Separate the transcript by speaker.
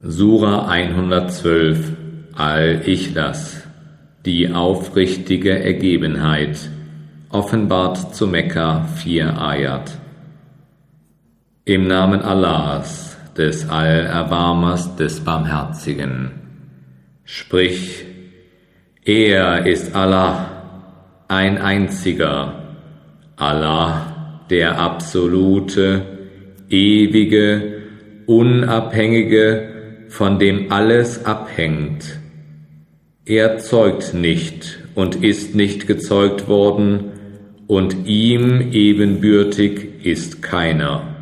Speaker 1: Sura 112 Al-Ichlas Die aufrichtige Ergebenheit Offenbart zu Mekka 4 Ayat Im Namen Allahs, des Allerbarmers, des Barmherzigen. Sprich, er ist Allah, ein einziger, Allah, der absolute, ewige, unabhängige, von dem alles abhängt. Er zeugt nicht und ist nicht gezeugt worden, und ihm ebenbürtig ist keiner.